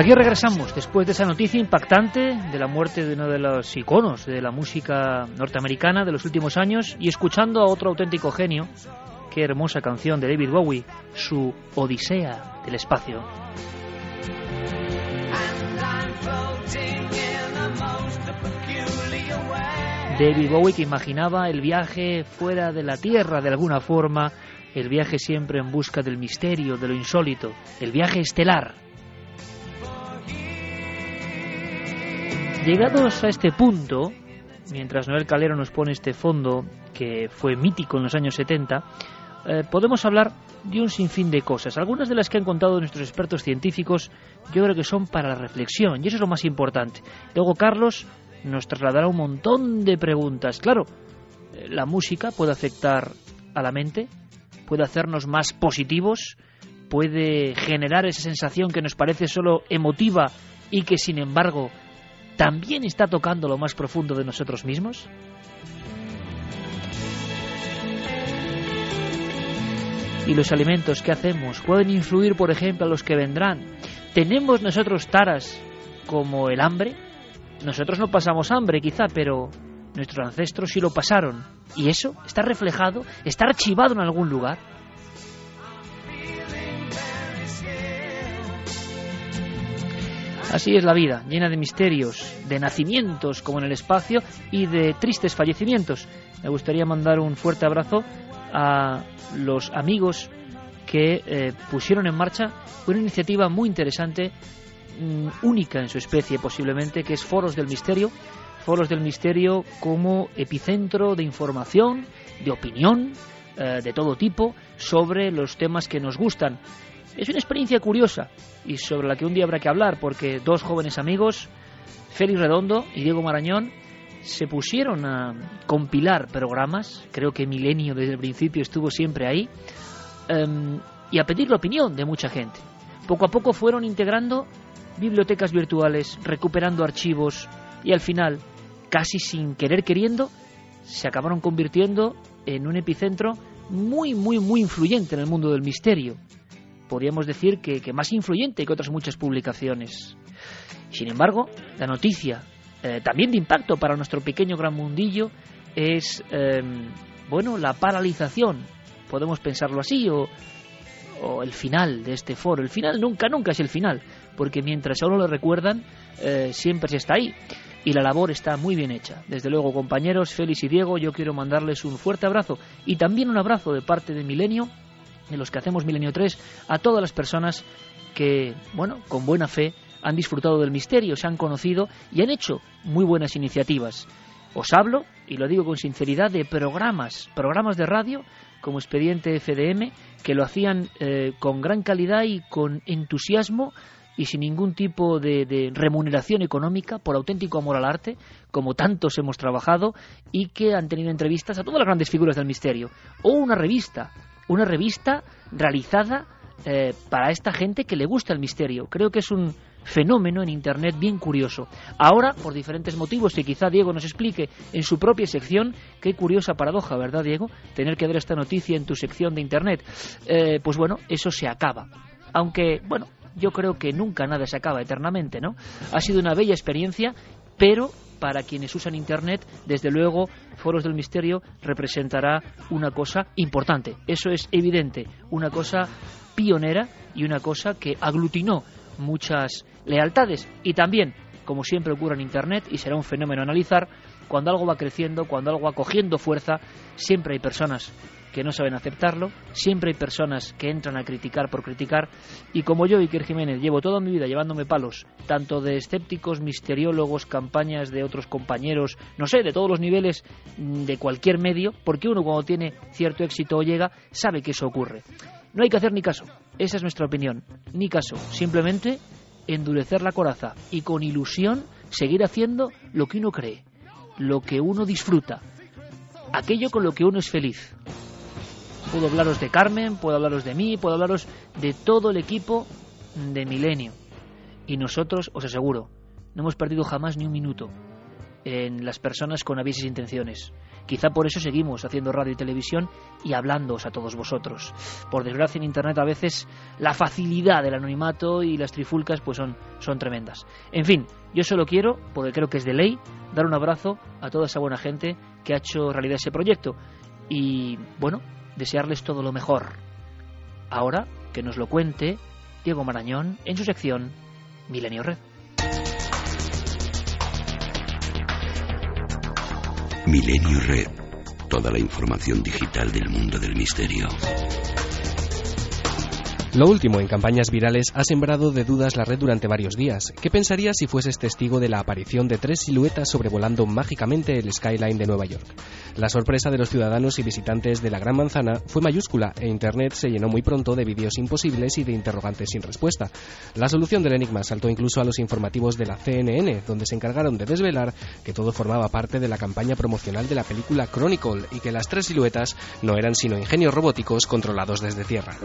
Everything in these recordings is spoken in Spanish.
Aquí regresamos después de esa noticia impactante de la muerte de uno de los iconos de la música norteamericana de los últimos años y escuchando a otro auténtico genio. Qué hermosa canción de David Bowie, su Odisea del espacio. David Bowie que imaginaba el viaje fuera de la Tierra de alguna forma, el viaje siempre en busca del misterio, de lo insólito, el viaje estelar. Llegados a este punto, mientras Noel Calero nos pone este fondo que fue mítico en los años 70, eh, podemos hablar de un sinfín de cosas. Algunas de las que han contado nuestros expertos científicos yo creo que son para la reflexión y eso es lo más importante. Luego Carlos nos trasladará un montón de preguntas. Claro, eh, la música puede afectar a la mente, puede hacernos más positivos, puede generar esa sensación que nos parece solo emotiva y que sin embargo también está tocando lo más profundo de nosotros mismos. y los alimentos que hacemos pueden influir, por ejemplo, a los que vendrán. ¿Tenemos nosotros taras como el hambre? Nosotros no pasamos hambre, quizá, pero nuestros ancestros sí lo pasaron. ¿Y eso está reflejado? ¿Está archivado en algún lugar? Así es la vida, llena de misterios, de nacimientos como en el espacio y de tristes fallecimientos. Me gustaría mandar un fuerte abrazo a los amigos que eh, pusieron en marcha una iniciativa muy interesante, mm, única en su especie posiblemente, que es Foros del Misterio. Foros del Misterio como epicentro de información, de opinión, eh, de todo tipo, sobre los temas que nos gustan. Es una experiencia curiosa y sobre la que un día habrá que hablar, porque dos jóvenes amigos, Félix Redondo y Diego Marañón, se pusieron a compilar programas, creo que Milenio desde el principio estuvo siempre ahí, em, y a pedir la opinión de mucha gente. Poco a poco fueron integrando bibliotecas virtuales, recuperando archivos y al final, casi sin querer queriendo, se acabaron convirtiendo en un epicentro muy, muy, muy influyente en el mundo del misterio. Podríamos decir que, que más influyente que otras muchas publicaciones. Sin embargo, la noticia eh, también de impacto para nuestro pequeño gran mundillo es eh, bueno la paralización podemos pensarlo así o, o, el final de este foro el final nunca nunca es el final porque mientras a uno lo recuerdan eh, siempre se está ahí y la labor está muy bien hecha desde luego compañeros Félix y Diego yo quiero mandarles un fuerte abrazo y también un abrazo de parte de Milenio de los que hacemos Milenio 3 a todas las personas que bueno con buena fe han disfrutado del misterio, se han conocido y han hecho muy buenas iniciativas. Os hablo, y lo digo con sinceridad, de programas, programas de radio como Expediente FDM, que lo hacían eh, con gran calidad y con entusiasmo y sin ningún tipo de, de, remuneración económica, por auténtico amor al arte, como tantos hemos trabajado, y que han tenido entrevistas a todas las grandes figuras del misterio. O una revista, una revista realizada eh, para esta gente que le gusta el misterio. Creo que es un, fenómeno en Internet bien curioso. Ahora, por diferentes motivos, que quizá Diego nos explique en su propia sección, qué curiosa paradoja, ¿verdad, Diego? Tener que ver esta noticia en tu sección de Internet. Eh, pues bueno, eso se acaba. Aunque, bueno, yo creo que nunca nada se acaba eternamente, ¿no? Ha sido una bella experiencia, pero para quienes usan Internet, desde luego, Foros del Misterio representará una cosa importante. Eso es evidente, una cosa pionera y una cosa que aglutinó muchas lealtades y también, como siempre ocurre en Internet, y será un fenómeno analizar, cuando algo va creciendo, cuando algo va cogiendo fuerza, siempre hay personas que no saben aceptarlo, siempre hay personas que entran a criticar por criticar, y como yo, Iker Jiménez, llevo toda mi vida llevándome palos, tanto de escépticos, misteriólogos, campañas de otros compañeros, no sé, de todos los niveles, de cualquier medio, porque uno cuando tiene cierto éxito o llega, sabe que eso ocurre. No hay que hacer ni caso. Esa es nuestra opinión. Ni caso. Simplemente endurecer la coraza y con ilusión seguir haciendo lo que uno cree, lo que uno disfruta, aquello con lo que uno es feliz. Puedo hablaros de Carmen, puedo hablaros de mí, puedo hablaros de todo el equipo de Milenio. Y nosotros, os aseguro, no hemos perdido jamás ni un minuto en las personas con avisos e intenciones. Quizá por eso seguimos haciendo radio y televisión y hablándoos a todos vosotros. Por desgracia en Internet a veces la facilidad del anonimato y las trifulcas pues son, son tremendas. En fin, yo solo quiero, porque creo que es de ley, dar un abrazo a toda esa buena gente que ha hecho realidad ese proyecto. Y bueno, desearles todo lo mejor. Ahora que nos lo cuente Diego Marañón en su sección Milenio Red. Milenio Red. Toda la información digital del mundo del misterio. Lo último en campañas virales ha sembrado de dudas la red durante varios días. ¿Qué pensarías si fueses testigo de la aparición de tres siluetas sobrevolando mágicamente el skyline de Nueva York? La sorpresa de los ciudadanos y visitantes de la Gran Manzana fue mayúscula e Internet se llenó muy pronto de vídeos imposibles y de interrogantes sin respuesta. La solución del enigma saltó incluso a los informativos de la CNN, donde se encargaron de desvelar que todo formaba parte de la campaña promocional de la película Chronicle y que las tres siluetas no eran sino ingenios robóticos controlados desde tierra.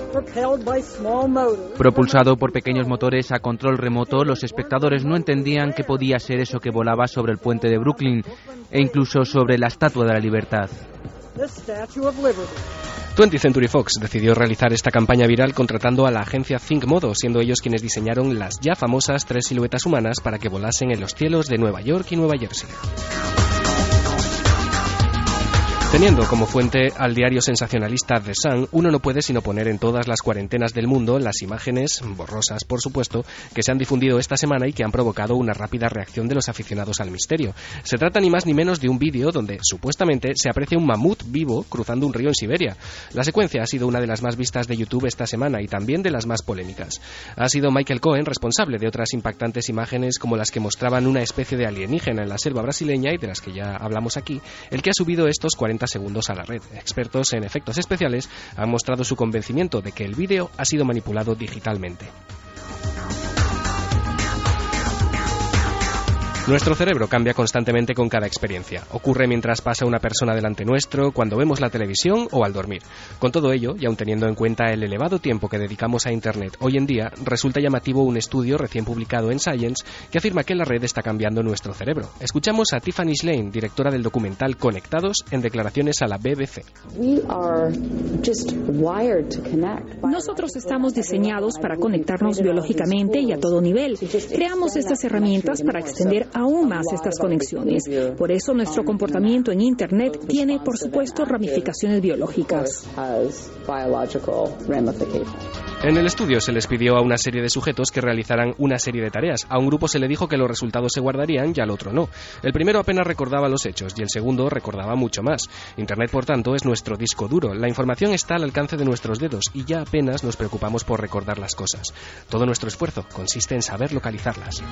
Propulsado por pequeños motores a control remoto, los espectadores no entendían qué podía ser eso que volaba sobre el puente de Brooklyn e incluso sobre la Estatua de la Libertad. 20th Century Fox decidió realizar esta campaña viral contratando a la agencia Think Modo, siendo ellos quienes diseñaron las ya famosas tres siluetas humanas para que volasen en los cielos de Nueva York y Nueva Jersey. Teniendo como fuente al diario sensacionalista The Sun, uno no puede sino poner en todas las cuarentenas del mundo las imágenes, borrosas por supuesto, que se han difundido esta semana y que han provocado una rápida reacción de los aficionados al misterio. Se trata ni más ni menos de un vídeo donde supuestamente se aprecia un mamut vivo cruzando un río en Siberia. La secuencia ha sido una de las más vistas de YouTube esta semana y también de las más polémicas. Ha sido Michael Cohen responsable de otras impactantes imágenes como las que mostraban una especie de alienígena en la selva brasileña y de las que ya hablamos aquí, el que ha subido estos 40 segundos a la red. Expertos en efectos especiales han mostrado su convencimiento de que el vídeo ha sido manipulado digitalmente. Nuestro cerebro cambia constantemente con cada experiencia. Ocurre mientras pasa una persona delante nuestro, cuando vemos la televisión o al dormir. Con todo ello, y aun teniendo en cuenta el elevado tiempo que dedicamos a Internet hoy en día, resulta llamativo un estudio recién publicado en Science que afirma que la red está cambiando nuestro cerebro. Escuchamos a Tiffany Slane, directora del documental Conectados, en declaraciones a la BBC. Nosotros estamos diseñados para conectarnos biológicamente y a todo nivel. Creamos estas herramientas para extender aún más estas conexiones. Por eso nuestro comportamiento en Internet tiene, por supuesto, ramificaciones biológicas. En el estudio se les pidió a una serie de sujetos que realizaran una serie de tareas. A un grupo se le dijo que los resultados se guardarían y al otro no. El primero apenas recordaba los hechos y el segundo recordaba mucho más. Internet, por tanto, es nuestro disco duro. La información está al alcance de nuestros dedos y ya apenas nos preocupamos por recordar las cosas. Todo nuestro esfuerzo consiste en saber localizarlas.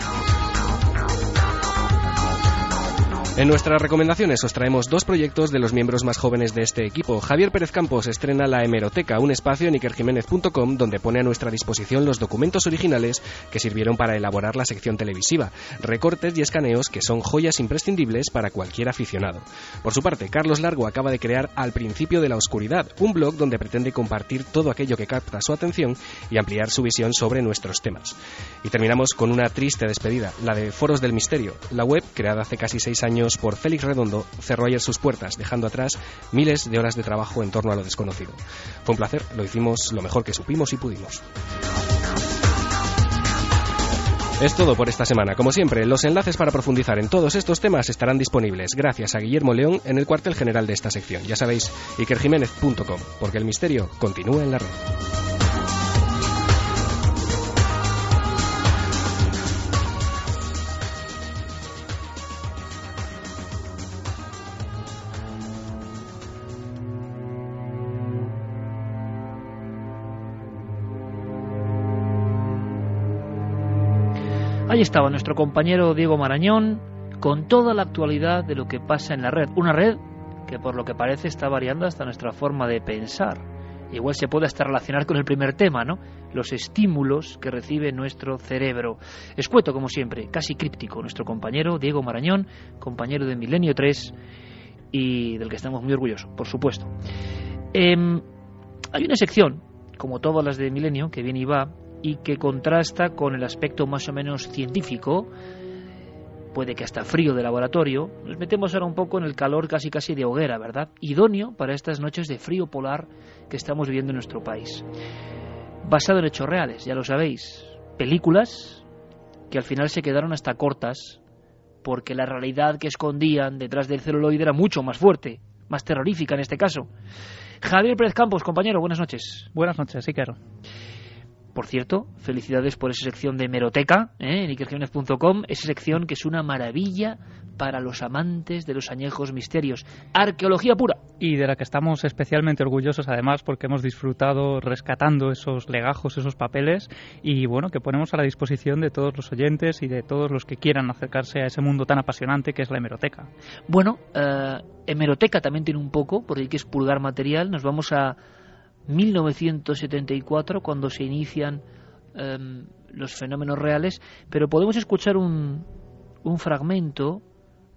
En nuestras recomendaciones os traemos dos proyectos de los miembros más jóvenes de este equipo. Javier Pérez Campos estrena La Hemeroteca, un espacio en ikerjiménez.com donde pone a nuestra disposición los documentos originales que sirvieron para elaborar la sección televisiva, recortes y escaneos que son joyas imprescindibles para cualquier aficionado. Por su parte, Carlos Largo acaba de crear Al principio de la oscuridad, un blog donde pretende compartir todo aquello que capta su atención y ampliar su visión sobre nuestros temas. Y terminamos con una triste despedida, la de Foros del Misterio, la web creada hace casi seis años por Félix Redondo, cerró ayer sus puertas, dejando atrás miles de horas de trabajo en torno a lo desconocido. Fue un placer, lo hicimos lo mejor que supimos y pudimos. Es todo por esta semana. Como siempre, los enlaces para profundizar en todos estos temas estarán disponibles gracias a Guillermo León en el cuartel general de esta sección. Ya sabéis, ikerjiménez.com, porque el misterio continúa en la red. Ahí estaba nuestro compañero Diego Marañón con toda la actualidad de lo que pasa en la red. Una red que por lo que parece está variando hasta nuestra forma de pensar. igual se puede hasta relacionar con el primer tema, ¿no? Los estímulos que recibe nuestro cerebro. Escueto, como siempre, casi críptico, nuestro compañero Diego Marañón, compañero de Milenio 3 y del que estamos muy orgullosos, por supuesto. Em, hay una sección, como todas las de Milenio, que viene y va, y que contrasta con el aspecto más o menos científico, puede que hasta frío de laboratorio, nos metemos ahora un poco en el calor casi casi de hoguera, ¿verdad? Idóneo para estas noches de frío polar que estamos viviendo en nuestro país. Basado en hechos reales, ya lo sabéis. Películas que al final se quedaron hasta cortas porque la realidad que escondían detrás del celuloide era mucho más fuerte, más terrorífica en este caso. Javier Pérez Campos, compañero, buenas noches. Buenas noches, Iker. Por cierto, felicidades por esa sección de Meroteca ¿eh? en ikerjiménez.com, esa sección que es una maravilla para los amantes de los añejos misterios. Arqueología pura. Y de la que estamos especialmente orgullosos además porque hemos disfrutado rescatando esos legajos, esos papeles y bueno, que ponemos a la disposición de todos los oyentes y de todos los que quieran acercarse a ese mundo tan apasionante que es la hemeroteca. Bueno, eh, hemeroteca también tiene un poco, porque hay que expulgar material. Nos vamos a 1974 cuando se inician em, los fenómenos reales, pero podemos escuchar un, un fragmento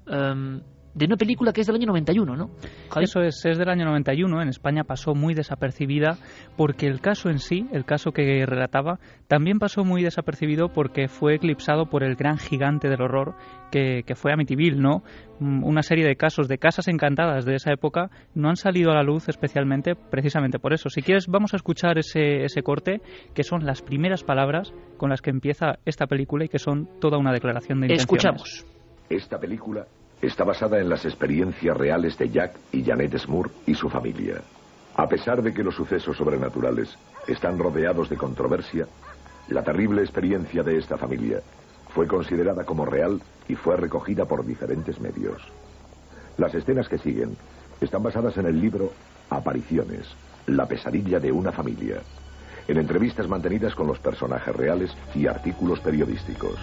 em, de una película que es del año 91, ¿no? Eso es, es del año 91, en España pasó muy desapercibida porque el caso en sí, el caso que relataba, también pasó muy desapercibido porque fue eclipsado por el gran gigante del horror que, que fue Amityville, ¿no? Mm, Una serie de casos de casas encantadas de esa época no han salido a la luz especialmente precisamente por eso. Si quieres, vamos a escuchar ese, ese corte, que son las primeras palabras con las que empieza esta película y que son toda una declaración de intenciones. Escuchamos. Esta película está basada en las experiencias reales de Jack y Janet Smur y su familia. A pesar de que los sucesos sobrenaturales están rodeados de controversia, la terrible experiencia de esta familia fue considerada como real y fue recogida por diferentes medios. Las escenas que siguen están basadas en el libro Apariciones, la pesadilla de una familia, en entrevistas mantenidas con los personajes reales y artículos periodísticos.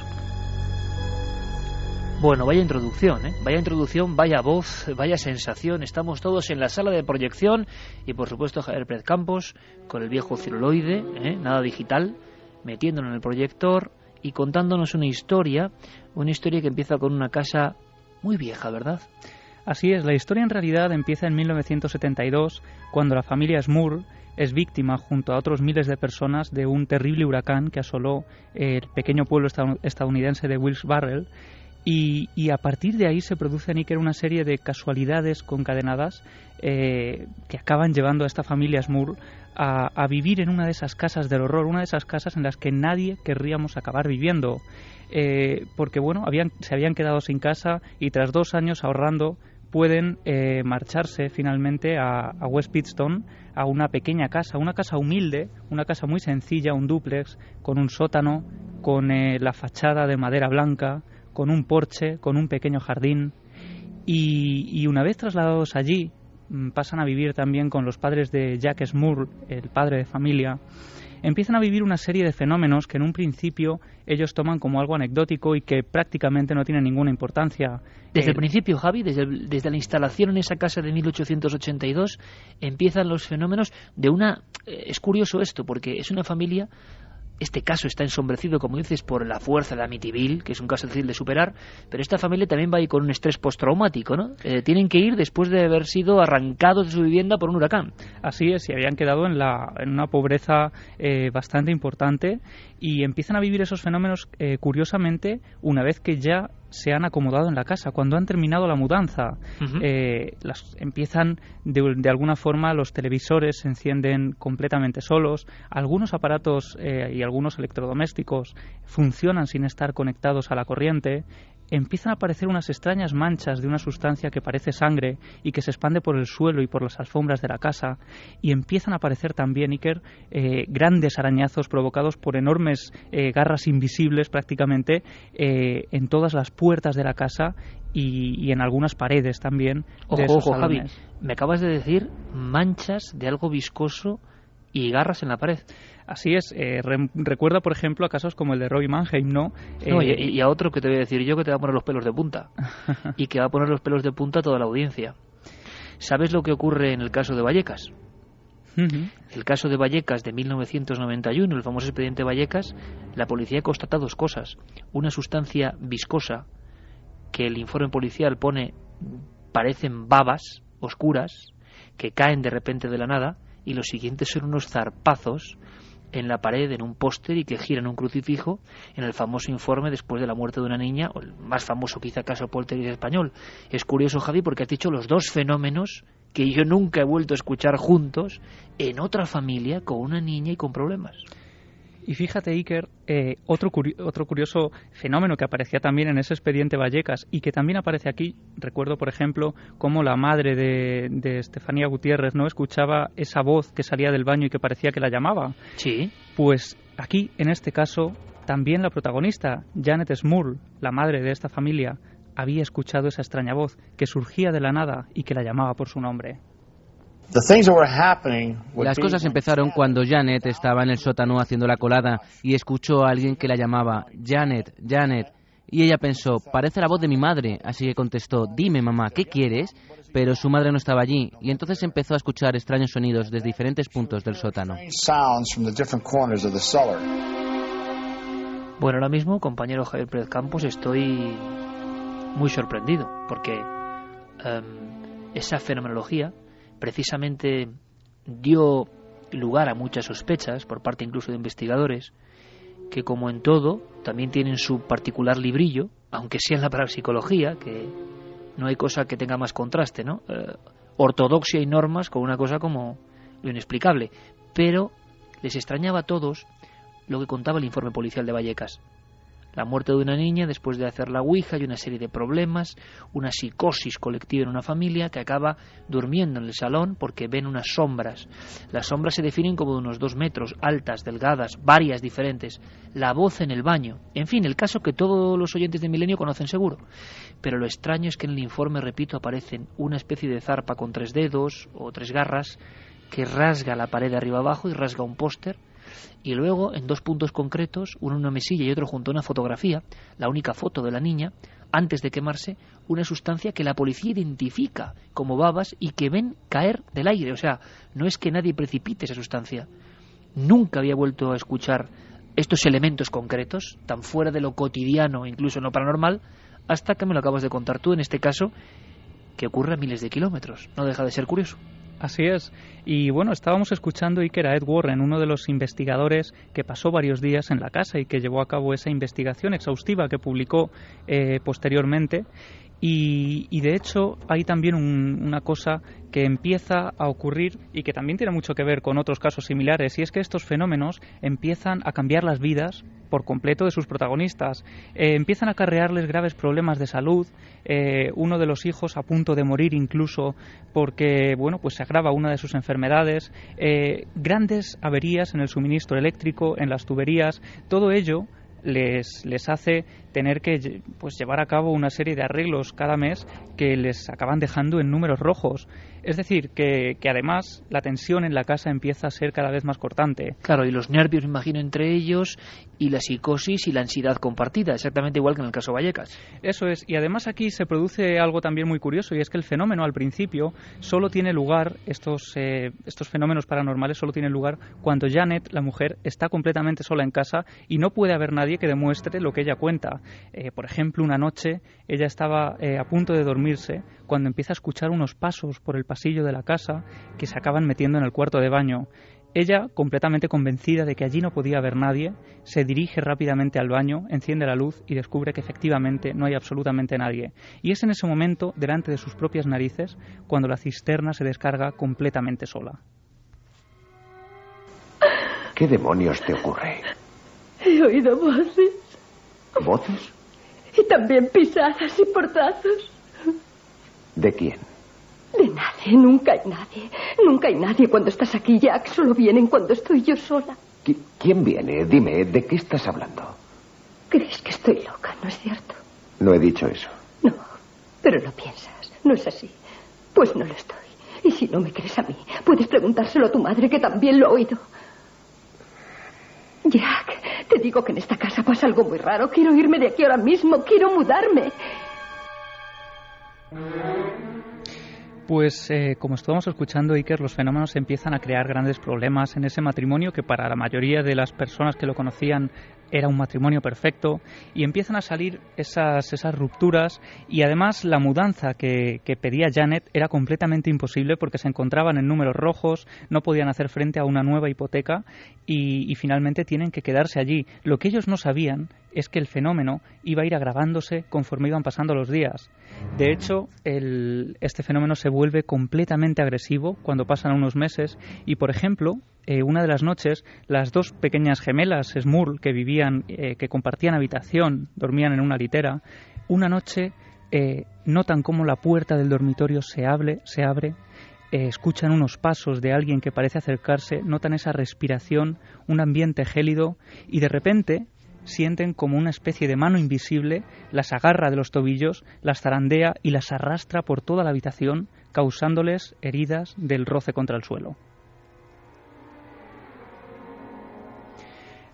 Bueno, vaya introducción, ¿eh? Vaya introducción, vaya voz, vaya sensación. Estamos todos en la sala de proyección y, por supuesto, Javier Pérez Campos con el viejo celuloide, ¿eh? nada digital, metiéndolo en el proyector y contándonos una historia, una historia que empieza con una casa muy vieja, ¿verdad? Así es, la historia en realidad empieza en 1972, cuando la familia Smur es víctima, junto a otros miles de personas, de un terrible huracán que asoló el pequeño pueblo estad- estadounidense de Wilkes Barre. Y, y a partir de ahí se produce, Níker, una serie de casualidades concadenadas eh, que acaban llevando a esta familia Smur a, a vivir en una de esas casas del horror, una de esas casas en las que nadie querríamos acabar viviendo. Eh, porque, bueno, habían, se habían quedado sin casa y tras dos años ahorrando pueden eh, marcharse finalmente a, a West Pittston, a una pequeña casa, una casa humilde, una casa muy sencilla, un dúplex, con un sótano, con eh, la fachada de madera blanca, con un porche, con un pequeño jardín. Y, y una vez trasladados allí, mm, pasan a vivir también con los padres de Jack Smurl, el padre de familia, empiezan a vivir una serie de fenómenos que en un principio ellos toman como algo anecdótico y que prácticamente no tienen ninguna importancia. Desde Eh, el principio, Javi, desde, el- desde la instalación en esa casa de 1882, empiezan los fenómenos de una... eh, Es curioso esto, porque es una familia... Este caso está ensombrecido, como dices, por la fuerza de Amityville, que es un caso difícil de superar, pero esta familia también va a con un estrés postraumático, ¿no? Eh, tienen que ir después de haber sido arrancados de su vivienda por un huracán. Así es, y habían quedado en, la, en una pobreza eh, bastante importante y empiezan a vivir esos fenómenos eh, curiosamente una vez que ya se han acomodado en la casa, cuando han terminado la mudanza. Eh, las, empiezan de, de alguna forma los televisores se encienden completamente solos, algunos aparatos eh, y algunos electrodomésticos funcionan sin estar conectados a la corriente, empiezan a aparecer unas extrañas manchas de una sustancia que parece sangre y que se expande por el suelo y por las alfombras de la casa y empiezan a aparecer también, Iker, eh, grandes arañazos provocados por enormes eh, garras invisibles prácticamente eh, en todas las puertas de la casa y, y en algunas paredes también. de Ojo, esos ojo, Javi, me acabas de decir manchas de algo viscoso y garras en la pared. Así es, eh, re- recuerda por ejemplo a casos como el de Robbie Mannheim, ¿no? No, Eh, y, y a otro que te voy a decir yo que te va a poner los pelos de punta. y que va a poner los pelos de punta a toda la audiencia. ¿Sabes lo que ocurre en el caso de Vallecas? El caso de Vallecas de 1991, el famoso expediente Vallecas, la policía constata dos cosas. Una sustancia viscosa que el informe policial pone parecen babas oscuras que caen de repente de la nada y los siguientes son unos zarpazos en la pared, en un póster y que giran un crucifijo en el famoso informe después de la muerte de una niña, o el más famoso quizá caso poltergeist español. Es curioso, Javi, porque has dicho los dos fenómenos que yo nunca he vuelto a escuchar juntos en otra familia con una niña y con problemas. Y fíjate, Iker, eh, otro, curi- otro curioso fenómeno que aparecía también en ese expediente Vallecas y que también aparece aquí. Recuerdo, por ejemplo, cómo la madre de, de Estefanía Gutiérrez no escuchaba esa voz que salía del baño y que parecía que la llamaba. Sí, Pues aquí, en este caso, también la protagonista, Janet Smurl, la madre de esta familia, había escuchado esa extraña voz que surgía de la nada y que la llamaba por su nombre. Las cosas empezaron cuando Janet estaba en el sótano haciendo la colada y escuchó a alguien que la llamaba Janet, Janet. Y ella pensó, parece la voz de mi madre, así que contestó, dime mamá, ¿qué quieres? Pero su madre no estaba allí y entonces empezó a escuchar extraños sonidos desde diferentes puntos del sótano. Bueno, ahora mismo, compañero Javier Pérez Campos, estoy muy sorprendido porque em, esa fenomenología precisamente dio lugar a muchas sospechas por parte incluso de investigadores que como en todo también tienen su particular librillo, aunque sea en la parapsicología, que no hay cosa que tenga más contraste, ¿no? Eh, ortodoxia y normas con una cosa como lo inexplicable. Pero les extrañaba a todos lo que contaba el informe policial de Vallecas. La muerte de una niña después de hacer la Ouija y una serie de problemas, una psicosis colectiva en una familia que acaba durmiendo en el salón porque ven unas sombras. Las sombras se definen como de unos dos metros, altas, delgadas, varias diferentes. La voz en el baño. En fin, el caso que todos los oyentes de Milenio conocen seguro. Pero lo extraño es que en el informe, repito, aparecen una especie de zarpa con tres dedos o tres garras que rasga la pared de arriba abajo y rasga un póster y luego en dos puntos concretos, uno en una mesilla y otro junto a una fotografía, la única foto de la niña, antes de quemarse, una sustancia que la policía identifica como babas y que ven caer del aire. O sea, no es que nadie precipite esa sustancia. Nunca había vuelto a escuchar estos elementos concretos, tan fuera de lo cotidiano, incluso en lo paranormal, hasta que me lo acabas de contar tú, en este caso, que ocurre a miles de kilómetros. No deja de ser curioso. Así es. Y bueno, estábamos escuchando Iker a Ed Warren, uno de los investigadores que pasó varios días en la casa y que llevó a cabo esa investigación exhaustiva que publicó eh, posteriormente. Y, de hecho hay también un, una cosa que empieza a ocurrir y que también tiene mucho que ver con otros casos similares, y es que estos fenómenos empiezan a cambiar las vidas por completo de sus protagonistas. Eh, empiezan a acarrearles graves problemas de salud, eh, uno de los hijos a punto de morir incluso porque bueno, pues se agrava una de sus enfermedades, eh, grandes averías en el suministro eléctrico, en las tuberías, todo ello les, les hace tener que pues, llevar a cabo una serie de arreglos cada mes que les acaban dejando en números rojos. Es decir, que, que, además la tensión en la casa empieza a ser cada vez más cortante. Claro, y los nervios, me imagino, entre ellos, y la psicosis y la ansiedad compartida, exactamente igual que en el caso Vallecas. Eso es, y además aquí se produce algo también muy curioso, y es que el fenómeno al principio solo tiene lugar, estos, eh, estos fenómenos paranormales solo tienen lugar cuando Janet, la mujer, está completamente sola en casa y no puede haber nadie que demuestre lo que ella cuenta. Eh, por ejemplo, una noche ella estaba eh, a punto de dormirse cuando empieza a escuchar unos pasos por el pasillo de la casa que se acaban metiendo en el cuarto de baño. Ella, completamente convencida de que allí no podía haber nadie, se dirige rápidamente al baño, enciende la luz y descubre que efectivamente no hay absolutamente nadie. Y es en ese momento, delante de sus propias narices, cuando la cisterna se descarga completamente sola. ¿Qué demonios te ocurre? He oído voces. ¿Voces? Y también pisadas y portazos. ¿De quién? De nadie, nunca hay nadie. Nunca hay nadie cuando estás aquí, Jack. Solo vienen cuando estoy yo sola. ¿Qui ¿Quién viene? Dime, ¿de qué estás hablando? ¿Crees que estoy loca, no es cierto? No he dicho eso. No, pero lo piensas. No es así. Pues no lo estoy. Y si no me crees a mí, puedes preguntárselo a tu madre, que también lo ha oído. Jack, te digo que en esta casa pasa algo muy raro. Quiero irme de aquí ahora mismo. Quiero mudarme. Pues eh, como estamos escuchando, Iker, los fenómenos empiezan a crear grandes problemas en ese matrimonio que para la mayoría de las personas que lo conocían era un matrimonio perfecto y empiezan a salir esas, esas rupturas y además la mudanza que, que pedía Janet era completamente imposible porque se encontraban en números rojos, no podían hacer frente a una nueva hipoteca y finalmente tienen que quedarse allí. Lo que ellos no sabían es que el fenómeno iba a ir agravándose conforme iban pasando los días. De hecho, este fenómeno se vuelve completamente agresivo cuando pasan unos meses y, por ejemplo, eh, una de las noches, las dos pequeñas gemelas Smurl que vivían, eh, que compartían habitación, dormían en una litera, una noche eh, notan cómo la puerta del dormitorio se abre, se abre escuchan unos pasos de alguien que parece acercarse, notan esa respiración, un ambiente gélido y de repente sienten como una especie de mano invisible las agarra de los tobillos, las zarandea y las arrastra por toda la habitación, causándoles heridas del roce contra el suelo.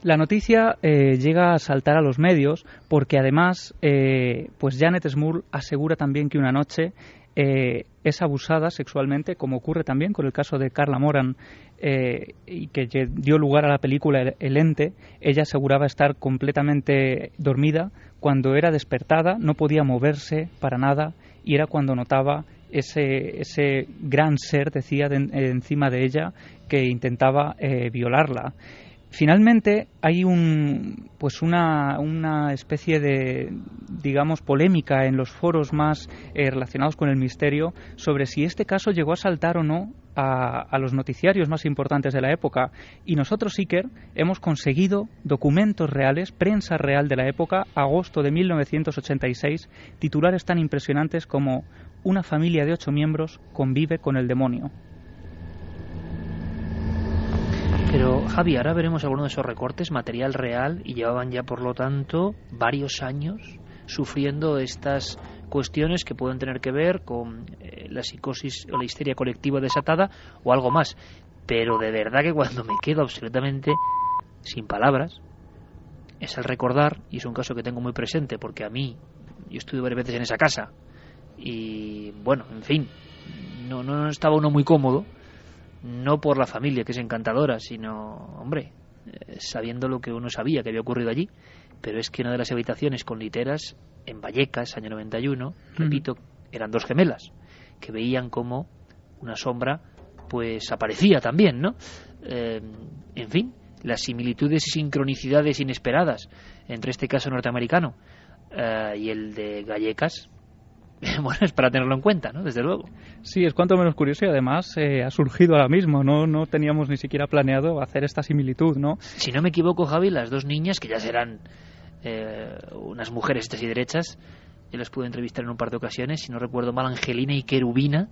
La noticia eh, llega a saltar a los medios porque además, eh, pues Janet Smurl asegura también que una noche eh, es abusada sexualmente, como ocurre también con el caso de Carla Moran, eh, y que dio lugar a la película El, El Ente. Ella aseguraba estar completamente dormida. Cuando era despertada no podía moverse para nada y era cuando notaba ese, ese gran ser, decía, de- encima de ella que intentaba eh, violarla. Finalmente hay un, pues una, especie de, digamos, polémica en los foros más eh, relacionados con el misterio sobre si este caso llegó a saltar o no a, a los noticiarios más importantes de la época. Y nosotros, Iker, hemos conseguido documentos reales, prensa real de la época, agosto de 1986, titulares tan impresionantes como Una familia de ocho miembros convive con el demonio. Pero Javi, ahora veremos alguno de esos recortes, material real, y llevaban ya, por lo tanto, varios años sufriendo estas cuestiones que pueden tener que ver con eh, la psicosis o la histeria colectiva desatada o algo más. Pero de verdad que cuando me quedo absolutamente sin palabras, es el recordar, y es un caso que tengo muy presente, porque a mí, yo estuve varias veces en esa casa, y bueno, en fin, no, no estaba uno muy cómodo, no por la familia, que es encantadora, sino, hombre, eh, sabiendo lo que uno sabía que había ocurrido allí, pero es que una de las habitaciones con literas en Vallecas, año 91, repito, eran dos gemelas, que veían como una sombra, pues aparecía también, ¿no? Eh, en fin, las similitudes y sincronicidades inesperadas entre este caso norteamericano eh, y el de Gallecas, bueno, es para tenerlo en cuenta, ¿no? Desde luego. Sí, es cuanto menos curioso y además eh, ha surgido ahora mismo, ¿no? No teníamos ni siquiera planeado hacer esta similitud, ¿no? Si no me equivoco, Javi, las dos niñas, que ya serán eh, unas mujeres estas y derechas, yo las pude entrevistar en un par de ocasiones, si no recuerdo mal, Angelina y Querubina,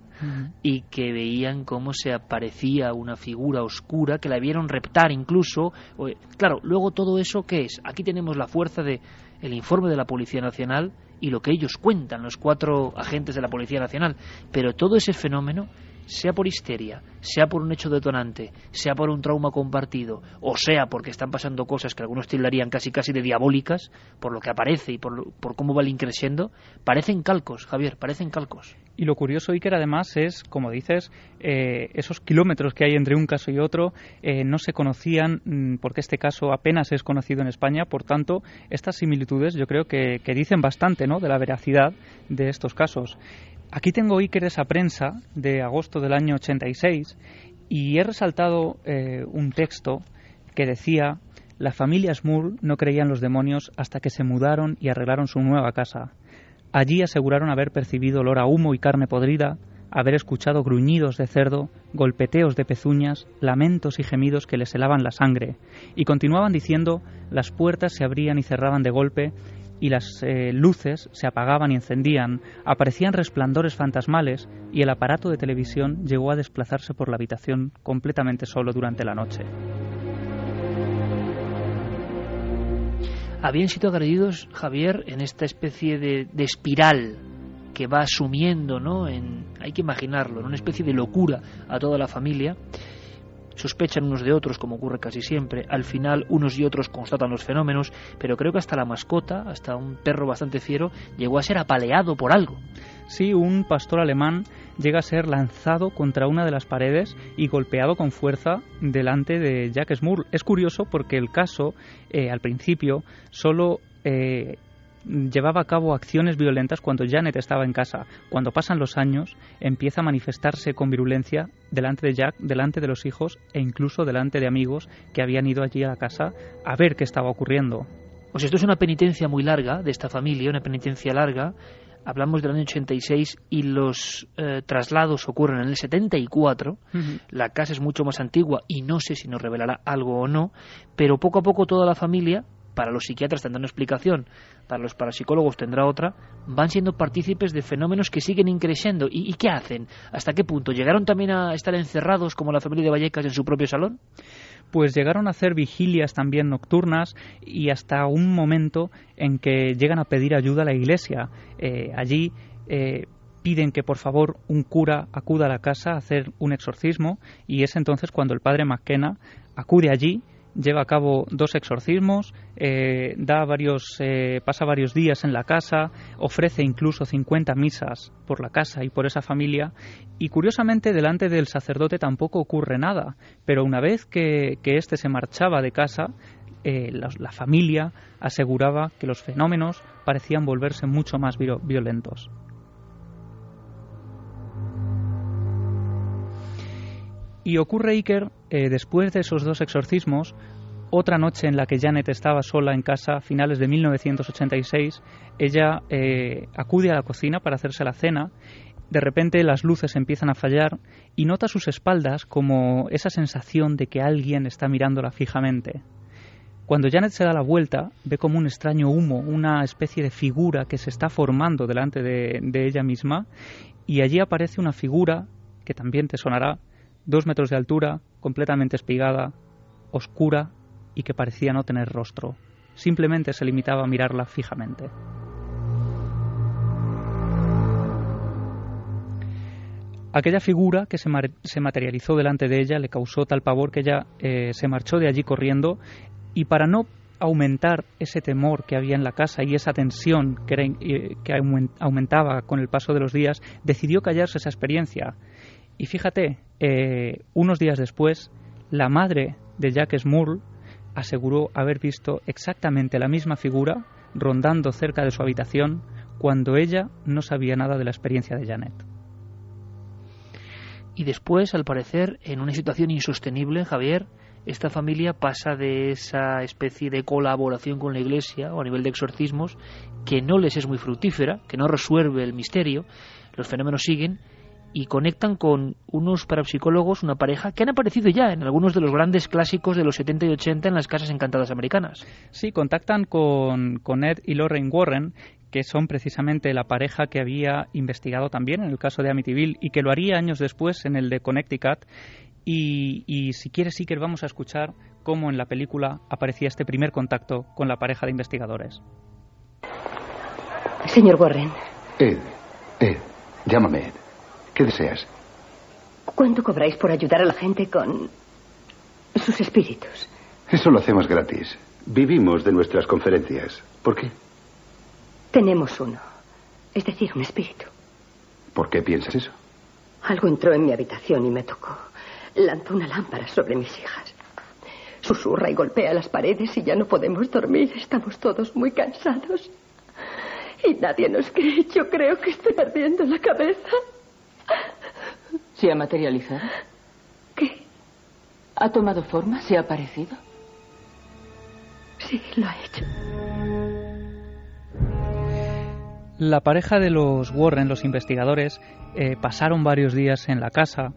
y que veían cómo se aparecía una figura oscura, que la vieron reptar incluso. O- Claro, luego todo eso, ¿qué es? Aquí tenemos la fuerza de el informe de la Policía Nacional y lo que ellos cuentan, los cuatro agentes de la Policía Nacional. Pero todo ese fenómeno, sea por histeria, sea por un hecho detonante, sea por un trauma compartido, o sea porque están pasando cosas que algunos tildarían casi casi de diabólicas, por lo que aparece y por, por cómo va el increciendo, parecen calcos, Javier, parecen calcos. Y lo curioso, Iker, además es, como dices, eh, esos kilómetros que hay entre un caso y otro eh, no se conocían, mm, porque este caso apenas es conocido en España, por tanto, estas similitudes yo creo que, que dicen bastante ¿no? de la veracidad de estos casos. Aquí tengo, Iker, esa prensa de agosto del año 86 y he resaltado eh, un texto que decía la familia Smurl no creía en los demonios hasta que se mudaron y arreglaron su nueva casa. Allí aseguraron haber percibido olor a humo y carne podrida, haber escuchado gruñidos de cerdo, golpeteos de pezuñas, lamentos y gemidos que les helaban la sangre, y continuaban diciendo las puertas se abrían y cerraban de golpe, y las eh, luces se apagaban y encendían, aparecían resplandores fantasmales, y el aparato de televisión llegó a desplazarse por la habitación completamente solo durante la noche. habían sido agredidos, Javier, en esta especie de, de espiral que va asumiendo, ¿no? En, hay que imaginarlo, en una especie de locura a toda la familia. Sospechan unos de otros, como ocurre casi siempre. Al final, unos y otros constatan los fenómenos, pero creo que hasta la mascota, hasta un perro bastante fiero, llegó a ser apaleado por algo. Sí, un pastor alemán llega a ser lanzado contra una de las paredes y golpeado con fuerza delante de Jacques Moore. Es curioso porque el caso, eh, al principio, solo eh, llevaba a cabo acciones violentas cuando Janet estaba en casa. Cuando pasan los años, empieza a manifestarse con virulencia delante de Jack, delante de los hijos e incluso delante de amigos que habían ido allí a la casa a ver qué estaba ocurriendo. Pues esto es una penitencia muy larga de esta familia, una penitencia larga. Hablamos del año 86 y los eh, traslados ocurren en el 74. La casa es mucho más antigua y no sé si nos revelará algo o no, pero poco a poco toda la familia para los psiquiatras tendrá una explicación, para los parapsicólogos tendrá otra, van siendo partícipes de fenómenos que siguen increciendo. ¿Y, ¿Y, qué hacen? ¿Hasta qué punto? ¿Llegaron también a estar encerrados como la familia de Vallecas en su propio salón? Pues llegaron a hacer vigilias también nocturnas y hasta un momento en que llegan a pedir ayuda a la iglesia. Eh, allí eh, piden que por favor un cura acuda a la casa a hacer un exorcismo y es entonces cuando el padre McKenna acude allí lleva a cabo dos exorcismos, eh, da varios, eh, pasa varios días en la casa, ofrece incluso 50 misas por la casa y por esa familia, y curiosamente delante del sacerdote tampoco ocurre nada, pero una vez que, éste se marchaba de casa, eh, la, familia aseguraba que los fenómenos parecían volverse mucho más violentos. Y ocurre Iker, eh, después de esos dos exorcismos, otra noche en la que Janet estaba sola en casa, finales de 1986, ella eh, acude a la cocina para hacerse la cena. De repente las luces empiezan a fallar y nota a sus espaldas como esa sensación de que alguien está mirándola fijamente. Cuando Janet se da la vuelta, ve como un extraño humo, una especie de figura que se está formando delante de, de ella misma, y allí aparece una figura que también te sonará, dos metros de altura, completamente espigada, oscura y que parecía no tener rostro. Simplemente se limitaba a mirarla fijamente. Aquella figura que se, materializó delante de ella le causó tal pavor que ella eh, se marchó de allí corriendo y para no aumentar ese temor que había en la casa y esa tensión que, eh, que aumentaba con el paso de los días, decidió callarse esa experiencia. Y fíjate, eh, unos días después, la madre de Jacques Moore aseguró haber visto exactamente la misma figura rondando cerca de su habitación cuando ella no sabía nada de la experiencia de Janet. Y después, al parecer, en una situación insostenible, Javier, esta familia pasa de esa especie de colaboración con la Iglesia o a nivel de exorcismos que no les es muy fructífera, que no resuelve el misterio, los fenómenos siguen y conectan con unos parapsicólogos, una pareja, que han aparecido ya en algunos de los grandes clásicos de los 70 y 80 en las casas encantadas americanas. Sí, contactan con, con Ed y Lorraine Warren, que son precisamente la pareja que había investigado también en el caso de Amityville y que lo haría años después en el de Connecticut. Y, y si quieres, sí que vamos a escuchar cómo en la película aparecía este primer contacto con la pareja de investigadores. Señor Warren. Ed, Ed, llámame Ed. ¿Qué deseas? ¿Cuánto cobráis por ayudar a la gente con sus espíritus? Eso lo hacemos gratis. Vivimos de nuestras conferencias. ¿Por qué? Tenemos uno. Es decir, un espíritu. ¿Por qué piensas eso? Algo entró en mi habitación y me tocó. Lanzó una lámpara sobre mis hijas. Susurra y golpea las paredes y ya no podemos dormir. Estamos todos muy cansados. Y nadie nos cree. Yo creo que estoy perdiendo la cabeza. ¿Se ha materializado? ¿Qué? ¿Ha tomado forma? ¿Se ha aparecido? Sí, lo ha hecho. La pareja de los Warren, los investigadores, eh, pasaron varios días en la casa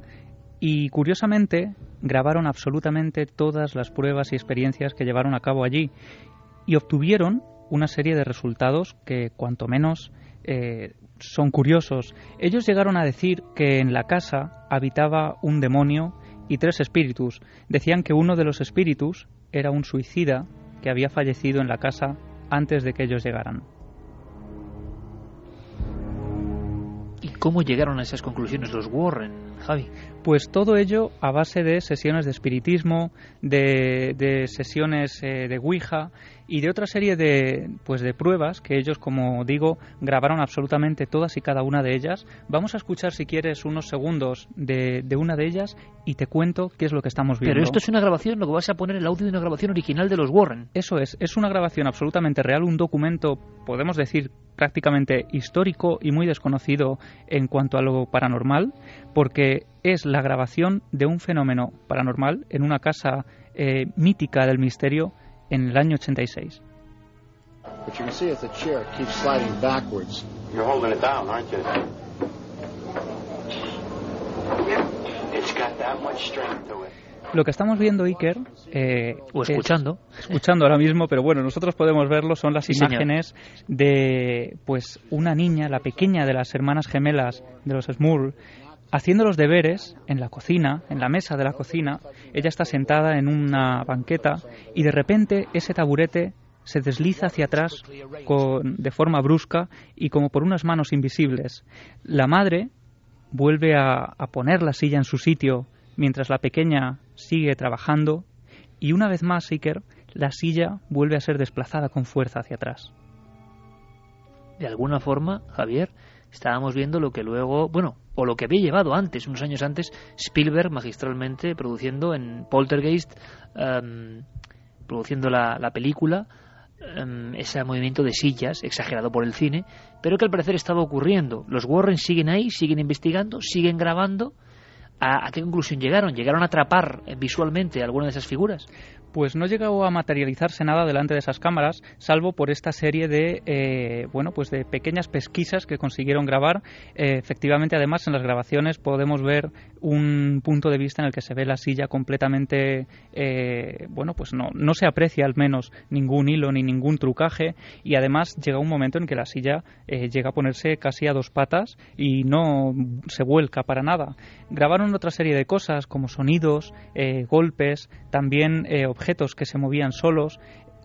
y curiosamente grabaron absolutamente todas las pruebas y experiencias que llevaron a cabo allí y obtuvieron una serie de resultados que cuanto menos eh, son curiosos. Ellos llegaron a decir que en la casa habitaba un demonio y tres espíritus. Decían que uno de los espíritus era un suicida que había fallecido en la casa antes de que ellos llegaran. Cómo llegaron a esas conclusiones los Warren, Javi? Pues todo ello a base de sesiones de espiritismo, de, de sesiones eh, de Ouija y de otra serie de, pues de pruebas que ellos, como digo, grabaron absolutamente todas y cada una de ellas. Vamos a escuchar, si quieres, unos segundos de, de una de ellas y te cuento qué es lo que estamos viendo. Pero esto es una grabación, lo que vas a poner el audio de una grabación original de los Warren. Eso es, es una grabación absolutamente real, un documento, podemos decir, prácticamente histórico y muy desconocido en cuanto a lo paranormal, porque es la grabación de un fenómeno paranormal en una casa eh, mítica del misterio en el año 86. But you can see if the chair keeps sliding backwards. You're holding it down, aren't you? It's got that much strength to it. Lo que estamos viendo, Iker, eh, o es- escuchando, escuchando ahora mismo, pero bueno, nosotros podemos verlo, son las Sí, señor. imágenes de pues una niña, la pequeña de las hermanas gemelas de los Smurl, haciendo los deberes en la cocina, en la mesa de la cocina. Ella está sentada en una banqueta y de repente ese taburete se desliza hacia atrás con, de forma brusca y como por unas manos invisibles. La madre vuelve a, a poner la silla en su sitio mientras la pequeña sigue trabajando y una vez más, Iker, la silla vuelve a ser desplazada con fuerza hacia atrás. de alguna forma, Javier, estábamos viendo lo que luego, bueno, o lo que había llevado antes, unos años antes, Spielberg magistralmente produciendo en Poltergeist, em, produciendo la, la película, em, ese movimiento de sillas, exagerado por el cine, pero que al parecer estaba ocurriendo. Los Warren siguen ahí, siguen investigando, siguen grabando. ¿A, qué conclusión llegaron? ¿Llegaron a atrapar visualmente alguna de esas figuras? Pues no llegó a materializarse nada delante de esas cámaras, salvo por esta serie de, eh, bueno, pues de pequeñas pesquisas que consiguieron grabar. Eh, efectivamente, además, en las grabaciones podemos ver un punto de vista en el que se ve la silla completamente, eh, bueno, pues no, no se aprecia al menos ningún hilo ni ningún trucaje y además llega un momento en que la silla llega a ponerse casi a dos patas y no se vuelca para nada. Grabaron otra serie de cosas como sonidos, golpes, también eh, objetos que se movían solos.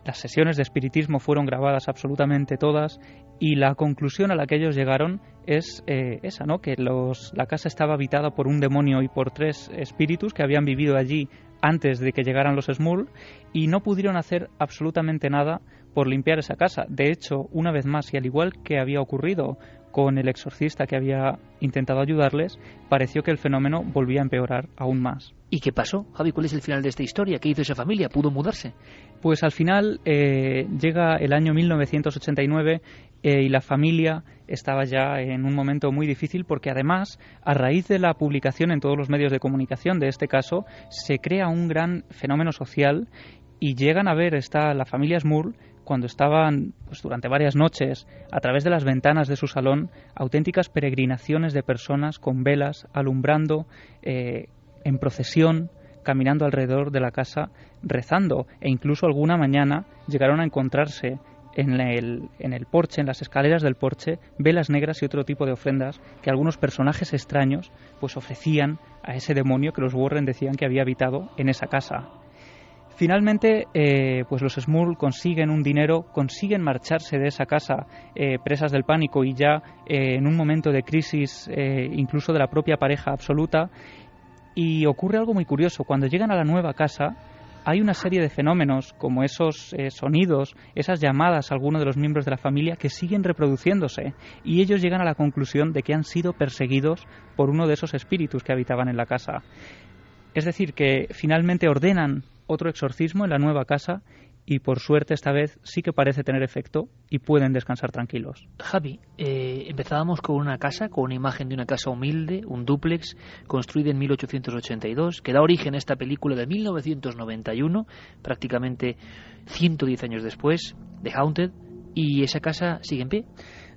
Las sesiones de espiritismo fueron grabadas absolutamente todas y la conclusión a la que ellos llegaron es eh, esa, ¿no? Que los, la casa estaba habitada por un demonio y por tres espíritus que habían vivido allí antes de que llegaran los Smurl y no pudieron hacer absolutamente nada por limpiar esa casa. De hecho, una vez más, y al igual que había ocurrido con el exorcista que había intentado ayudarles, pareció que el fenómeno volvía a empeorar aún más. ¿Y qué pasó? Javi, ¿cuál es el final de esta historia? ¿Qué hizo esa familia? ¿Pudo mudarse? Pues al final eh, llega el año 1989 eh, y la familia estaba ya en un momento muy difícil porque además, a raíz de la publicación en todos los medios de comunicación de este caso, se crea un gran fenómeno social y llegan a ver esta, la familia Smurl cuando estaban pues, durante varias noches a través de las ventanas de su salón auténticas peregrinaciones de personas con velas alumbrando eh, en procesión caminando alrededor de la casa rezando e incluso alguna mañana llegaron a encontrarse en el, en el porche, en las escaleras del porche, velas negras y otro tipo de ofrendas que algunos personajes extraños pues ofrecían a ese demonio que los Warren decían que había habitado en esa casa. Finalmente, eh, pues los Smurl consiguen un dinero, consiguen marcharse de esa casa eh, presas del pánico y ya eh, en un momento de crisis eh, incluso de la propia pareja absoluta. Y ocurre algo muy curioso. Cuando llegan a la nueva casa, hay una serie de fenómenos como esos eh, sonidos, esas llamadas a alguno de los miembros de la familia que siguen reproduciéndose y ellos llegan a la conclusión de que han sido perseguidos por uno de esos espíritus que habitaban en la casa. Es decir, que finalmente ordenan otro exorcismo en la nueva casa y por suerte esta vez sí que parece tener efecto y pueden descansar tranquilos. Javi, eh, empezábamos con una casa, con una imagen de una casa humilde, un dúplex, construida en 1882, que da origen a esta película de 1991, prácticamente 110 años después, de Haunted, y esa casa sigue en pie.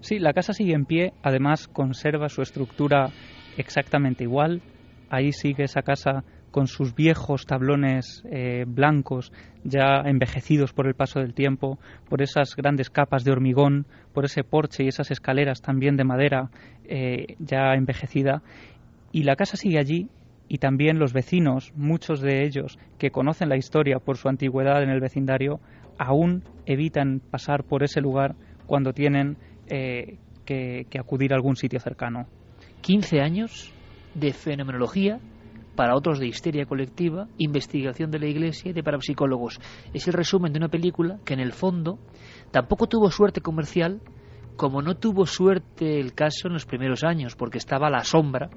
Sí, la casa sigue en pie, además conserva su estructura exactamente igual. Ahí sigue esa casa con sus viejos tablones eh, blancos ya envejecidos por el paso del tiempo, por esas grandes capas de hormigón, por ese porche y esas escaleras también de madera eh, ya envejecida. Y la casa sigue allí y también los vecinos, muchos de ellos que conocen la historia por su antigüedad en el vecindario, aún evitan pasar por ese lugar cuando tienen eh, que, acudir a algún sitio cercano. 15 años de fenomenología, para otros de histeria colectiva, investigación de la Iglesia y de parapsicólogos. Es el resumen de una película que en el fondo tampoco tuvo suerte comercial, como no tuvo suerte el caso en los primeros años, porque estaba a la sombra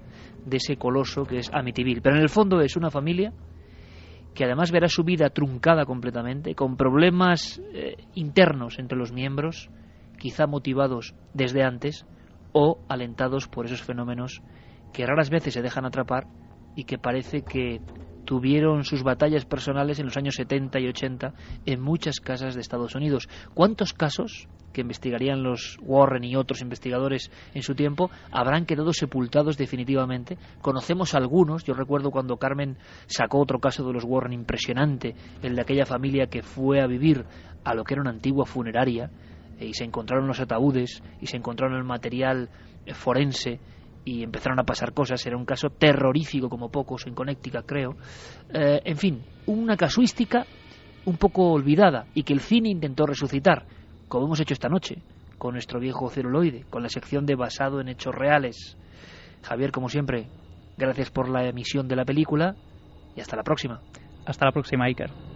de ese coloso que es Amityville. Pero en el fondo es una familia que además verá su vida truncada completamente, con problemas eh, internos entre los miembros, quizá motivados desde antes o alentados por esos fenómenos que raras veces se dejan atrapar y que parece que tuvieron sus batallas personales en los años 70 y 80 en muchas casas de Estados Unidos. ¿Cuántos casos que investigarían los Warren y otros investigadores en su tiempo habrán quedado sepultados definitivamente? Conocemos algunos, yo recuerdo cuando Carmen sacó otro caso de los Warren impresionante, el de aquella familia que fue a vivir a lo que era una antigua funeraria eh, y se encontraron los ataúdes y se encontraron el material eh, forense y empezaron a pasar cosas. Era un caso terrorífico como pocos en Connecticut, creo. Eh, en fin, una casuística un poco olvidada y que el cine intentó resucitar, como hemos hecho esta noche, con nuestro viejo celuloide, con la sección de basado en hechos reales. Javier, como siempre, gracias por la emisión de la película y hasta la próxima. Hasta la próxima, Iker.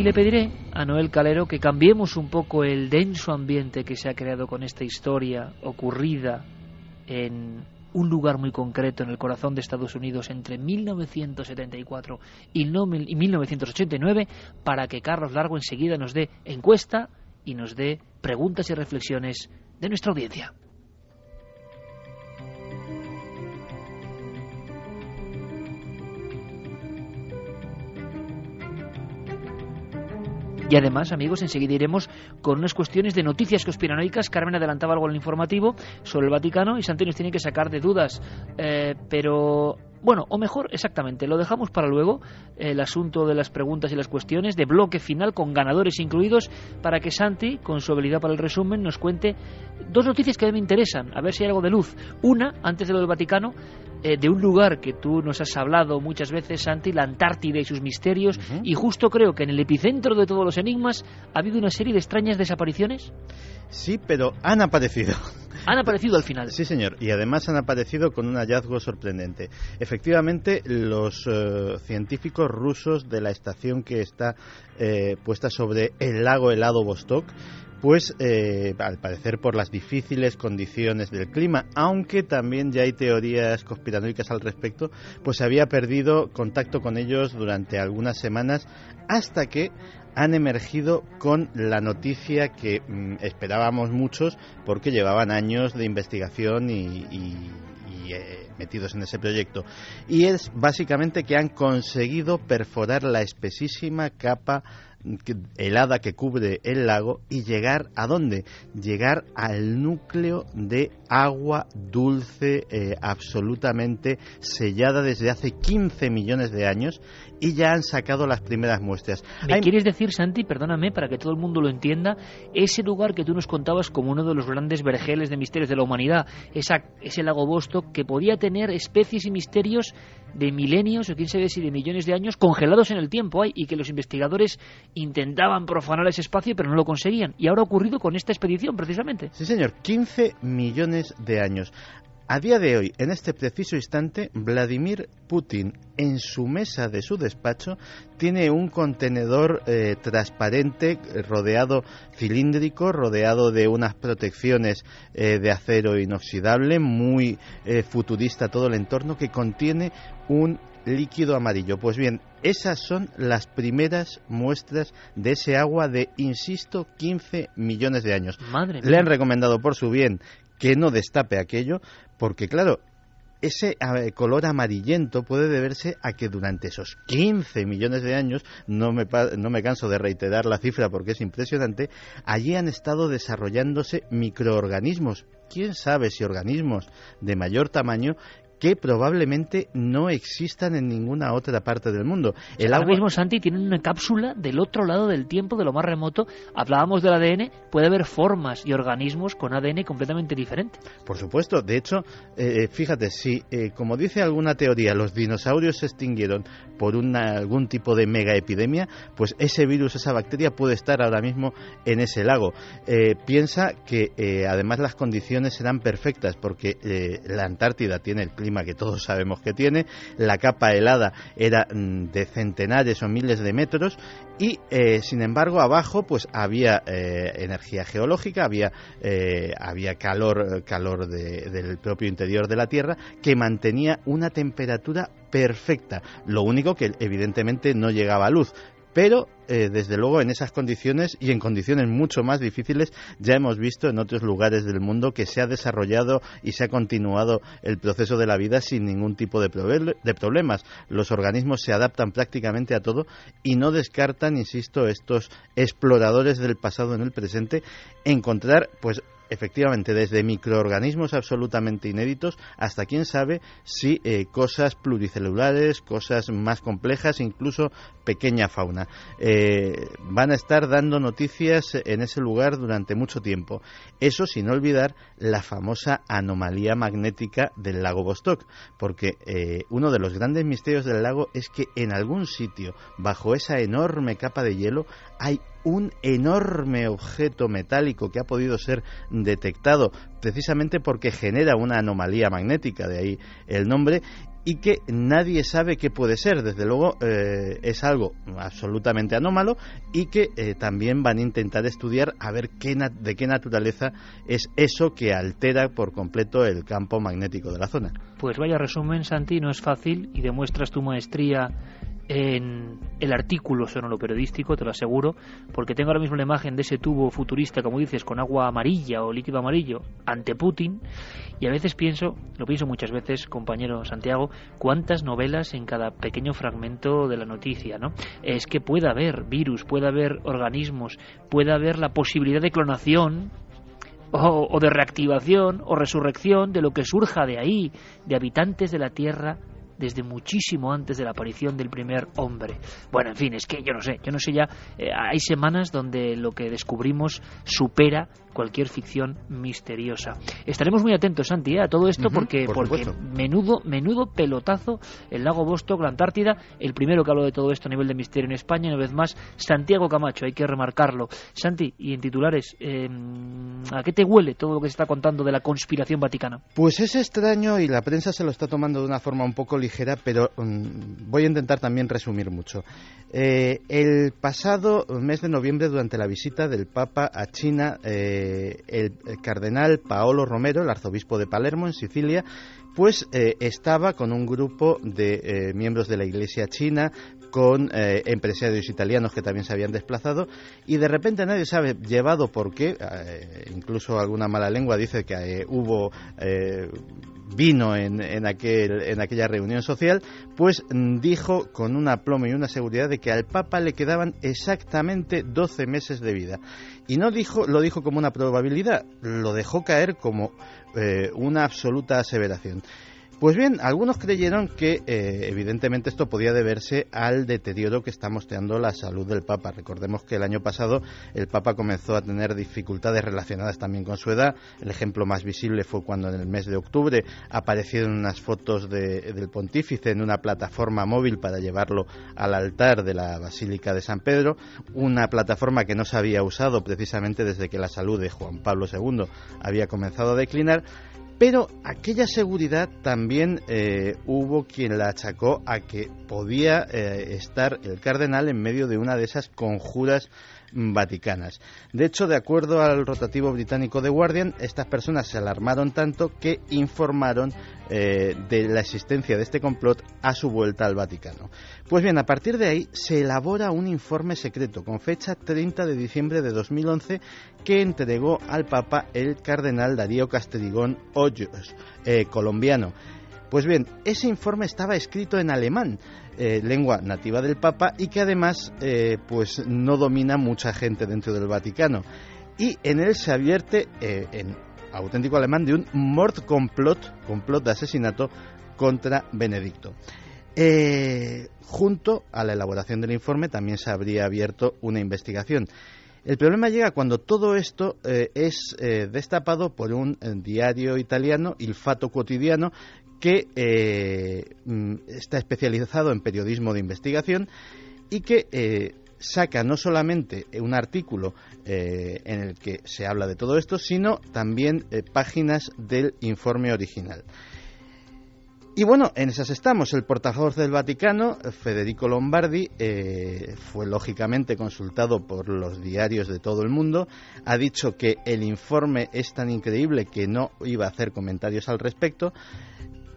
Y le pediré a Noel Calero que cambiemos un poco el denso ambiente que se ha creado con esta historia ocurrida en un lugar muy concreto en el corazón de Estados Unidos entre 1974 y 1989 para que Carlos Largo enseguida nos dé encuesta y nos dé preguntas y reflexiones de nuestra audiencia. Y además, amigos, enseguida iremos con unas cuestiones de noticias conspiranoicas. Carmen adelantaba algo en el informativo sobre el Vaticano y Santi nos tiene que sacar de dudas. Eh, pero bueno, o mejor, exactamente, lo dejamos para luego, el asunto de las preguntas y las cuestiones, de bloque final con ganadores incluidos, para que Santi, con su habilidad para el resumen, nos cuente dos noticias que a mí me interesan, a ver si hay algo de luz. Una, antes de lo del Vaticano, eh, de un lugar que tú nos has hablado muchas veces, Santi, la Antártida y sus misterios, y justo creo que en el epicentro de todos los enigmas ha habido una serie de extrañas desapariciones. Sí, pero han aparecido. Han aparecido al final. Sí, señor. Y además han aparecido con un hallazgo sorprendente. Efectivamente, los eh, científicos rusos de la estación que está eh, puesta sobre el lago helado Vostok pues eh, al parecer por las difíciles condiciones del clima, aunque también ya hay teorías conspiranoicas al respecto, pues se había perdido contacto con ellos durante algunas semanas hasta que han emergido con la noticia que mm, esperábamos muchos porque llevaban años de investigación y, eh, metidos en ese proyecto. Y es básicamente que han conseguido perforar la espesísima capa helada que cubre el lago y llegar a dónde? Llegar al núcleo de agua dulce eh, absolutamente sellada desde hace 15 millones de años y ya han sacado las primeras muestras. ¿Me quieres decir, Santi, perdóname, para que todo el mundo lo entienda, ese lugar que tú nos contabas como uno de los grandes vergeles de misterios de la humanidad, esa, ese lago Bosto que podía tener especies y misterios de milenios o quién sabe si de millones de años congelados en el tiempo hay y que los investigadores intentaban profanar ese espacio pero no lo conseguían. Y ahora ha ocurrido con esta expedición precisamente. Sí, señor, 15 millones de años. A día de hoy, en este preciso instante, Vladimir Putin en su mesa de su despacho tiene un contenedor eh, transparente rodeado cilíndrico, rodeado de unas protecciones eh, de acero inoxidable, muy eh, futurista todo el entorno, que contiene un líquido amarillo. Pues bien, esas son las primeras muestras de ese agua de, insisto, 15 millones de años. Madre Le han recomendado por su bien que no destape aquello, porque claro, ese color amarillento puede deberse a que durante esos 15 millones de años, no me, no me canso de reiterar la cifra porque es impresionante, allí han estado desarrollándose microorganismos, quién sabe si organismos de mayor tamaño que probablemente no existan en ninguna otra parte del mundo. El Ahora mismo, Santi, tienen una cápsula del otro lado del tiempo, de lo más remoto. Hablábamos del ADN, puede haber formas y organismos con ADN completamente diferentes. Por supuesto, de hecho, eh, fíjate, si, eh, como dice alguna teoría, los dinosaurios se extinguieron por una, algún tipo de mega epidemia, pues ese virus, esa bacteria puede estar ahora mismo en ese lago. Eh, piensa que además las condiciones serán perfectas porque la Antártida tiene el clima que todos sabemos que tiene, la capa helada era mm, de centenares o miles de metros y sin embargo abajo pues había energía geológica, había, había calor, calor del propio interior de la Tierra que mantenía una temperatura perfecta. Lo único que evidentemente no llegaba a luz. Pero, eh, desde luego, en esas condiciones y en condiciones mucho más difíciles, ya hemos visto en otros lugares del mundo que se ha desarrollado y se ha continuado el proceso de la vida sin ningún tipo de, de problemas. Los organismos se adaptan prácticamente a todo y no descartan, insisto, estos exploradores del pasado en el presente, encontrar, pues, efectivamente, desde microorganismos absolutamente inéditos hasta quién sabe si eh, cosas pluricelulares, cosas más complejas, incluso pequeña fauna. Eh, van a estar dando noticias en ese lugar durante mucho tiempo. Eso sin olvidar la famosa anomalía magnética del lago Vostok, porque eh, uno de los grandes misterios del lago es que en algún sitio, bajo esa enorme capa de hielo, hay un enorme objeto metálico que ha podido ser detectado precisamente porque genera una anomalía magnética, de ahí el nombre, y que nadie sabe qué puede ser. Desde luego eh, es algo absolutamente anómalo y que eh, también van a intentar estudiar a ver qué de qué naturaleza es eso que altera por completo el campo magnético de la zona. Pues vaya resumen, Santi, no es fácil y demuestras tu maestría en el artículo sonoro periodístico, te lo aseguro, porque tengo ahora mismo la imagen de ese tubo futurista, como dices, con agua amarilla o líquido amarillo ante Putin, y a veces pienso, lo pienso muchas veces, compañero Santiago, cuántas novelas en cada pequeño fragmento de la noticia, ¿no? Es que puede haber virus, puede haber organismos, puede haber la posibilidad de clonación, o, o, de reactivación o resurrección de lo que surja de ahí, de habitantes de la Tierra desde muchísimo antes de la aparición del primer hombre. Bueno, en fin, es que yo no sé, yo no sé ya, eh, hay semanas donde lo que descubrimos supera cualquier ficción misteriosa. Estaremos muy atentos, Santi, ¿eh? a todo esto porque, porque menudo, menudo pelotazo el lago Vostok, la Antártida, el primero que habló de todo esto a nivel de misterio en España, una vez más, Santiago Camacho, hay que remarcarlo. Santi, y en titulares, em, ¿a qué te huele todo lo que se está contando de la conspiración vaticana? Pues es extraño y la prensa se lo está tomando de una forma un poco ligera, pero mm, voy a intentar también resumir mucho. Eh, el pasado mes de noviembre, durante la visita del Papa a China, eh, el, cardenal Paolo Romero, el arzobispo de Palermo, en Sicilia, pues eh, estaba con un grupo de miembros de la Iglesia china, con empresarios italianos que también se habían desplazado y de repente nadie sabe llevado por qué, incluso alguna mala lengua dice que hubo vino en, en, aquel, en aquella reunión social, pues mm, dijo con un aplomo y una seguridad de que al Papa le quedaban exactamente 12 meses de vida. Y no dijo, lo dijo como una probabilidad, lo dejó caer como eh, una absoluta aseveración. Pues bien, algunos creyeron que eh, evidentemente esto podía deberse al deterioro que está mostrando la salud del Papa. Recordemos que el año pasado el Papa comenzó a tener dificultades relacionadas también con su edad. El ejemplo más visible fue cuando en el mes de octubre aparecieron unas fotos del pontífice en una plataforma móvil para llevarlo al altar de la Basílica de San Pedro, una plataforma que no se había usado precisamente desde que la salud de Juan Pablo II había comenzado a declinar pero aquella seguridad también eh, hubo quien la achacó a que podía eh, estar el cardenal en medio de una de esas conjuras vaticanas. De hecho, de acuerdo al rotativo británico The Guardian, estas personas se alarmaron tanto que informaron eh, de la existencia de este complot a su vuelta al Vaticano. Pues bien, a partir de ahí se elabora un informe secreto con fecha 30 de diciembre de 2011 que entregó al Papa el cardenal Darío Castelligón Hoyos, eh, colombiano. Pues bien, ese informe estaba escrito en alemán, eh, lengua nativa del Papa y que además eh, pues no domina mucha gente dentro del Vaticano. Y en él se advierte, eh, en auténtico alemán, de un Mordkomplott, complot de asesinato contra Benedicto. Junto a la elaboración del informe también se habría abierto una investigación. El problema llega cuando todo esto es destapado por un diario italiano, Il Fatto Quotidiano, que eh, mm, está especializado en periodismo de investigación y que eh, saca no solamente un artículo eh, en el que se habla de todo esto, sino también eh, páginas del informe original. Y bueno, en esas estamos. El portavoz del Vaticano, Federico Lombardi, eh, fue lógicamente consultado por los diarios de todo el mundo. Ha dicho que el informe es tan increíble que no iba a hacer comentarios al respecto.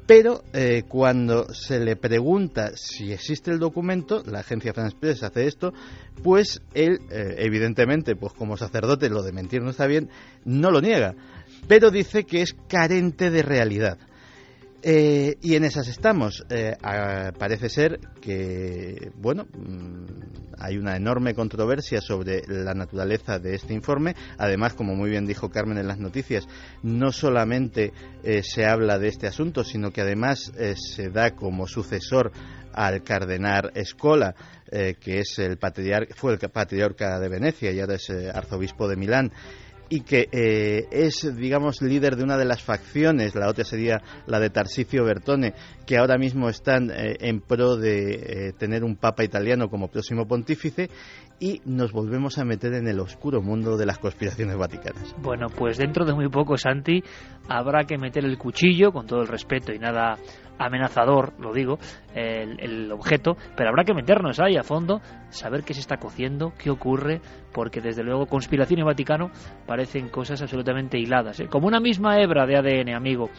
Pero eh, cuando se le pregunta si existe el documento, la agencia France Press hace esto, pues él, eh, evidentemente, pues como sacerdote, lo de mentir no está bien, no lo niega, pero dice que es carente de realidad. Eh, y en esas estamos. Eh, parece ser que, bueno, mm, hay una enorme controversia sobre la naturaleza de este informe. Además, como muy bien dijo Carmen en las noticias, no solamente eh, se habla de este asunto, sino que además se da como sucesor al cardenal Escola, que es el fue el patriarca de Venecia y ahora es arzobispo de Milán y que eh, es, digamos, líder de una de las facciones, la otra sería la de Tarsicio Bertone, que ahora mismo están eh, en pro de eh, tener un papa italiano como próximo pontífice, y nos volvemos a meter en el oscuro mundo de las conspiraciones vaticanas. Bueno, pues dentro de muy poco, Santi, habrá que meter el cuchillo, con todo el respeto y nada amenazador, lo digo, el, el objeto, pero habrá que meternos ahí a fondo, saber qué se está cociendo, qué ocurre, porque desde luego conspiración y Vaticano parecen cosas absolutamente hiladas, ¿eh? como una misma hebra de ADN, amigo.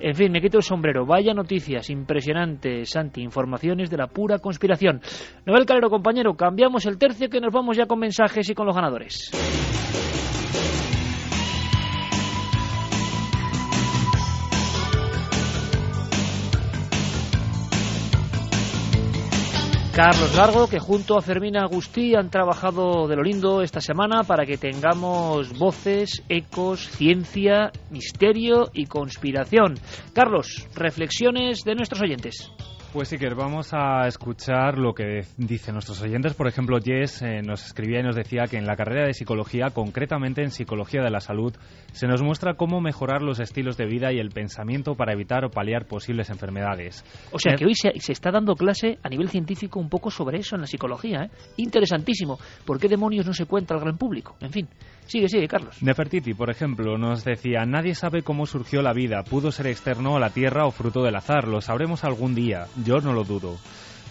En fin, me quito el sombrero. Vaya noticias impresionantes, Santi, informaciones de la pura conspiración. Noel Calero, compañero, cambiamos el tercio que nos vamos ya con mensajes y con los ganadores. Carlos Largo, que junto a Fermina Agustí han trabajado de lo lindo esta semana para que tengamos voces, ecos, ciencia, misterio y conspiración. Carlos, reflexiones de nuestros oyentes. Pues sí, que vamos a escuchar lo que dicen nuestros oyentes. Por ejemplo, Jess eh, nos escribía y nos decía que en la carrera de psicología, concretamente en psicología de la salud, se nos muestra cómo mejorar los estilos de vida y el pensamiento para evitar o paliar posibles enfermedades. O sea Eh, que hoy se, se está dando clase a nivel científico un poco sobre eso en la psicología. ¿eh? Interesantísimo. ¿Por qué demonios no se cuenta al gran público? En fin, sigue, sigue, Carlos. Nefertiti, por ejemplo, nos decía, nadie sabe cómo surgió la vida, pudo ser externo a la Tierra o fruto del azar, lo sabremos algún día, yo no lo dudo.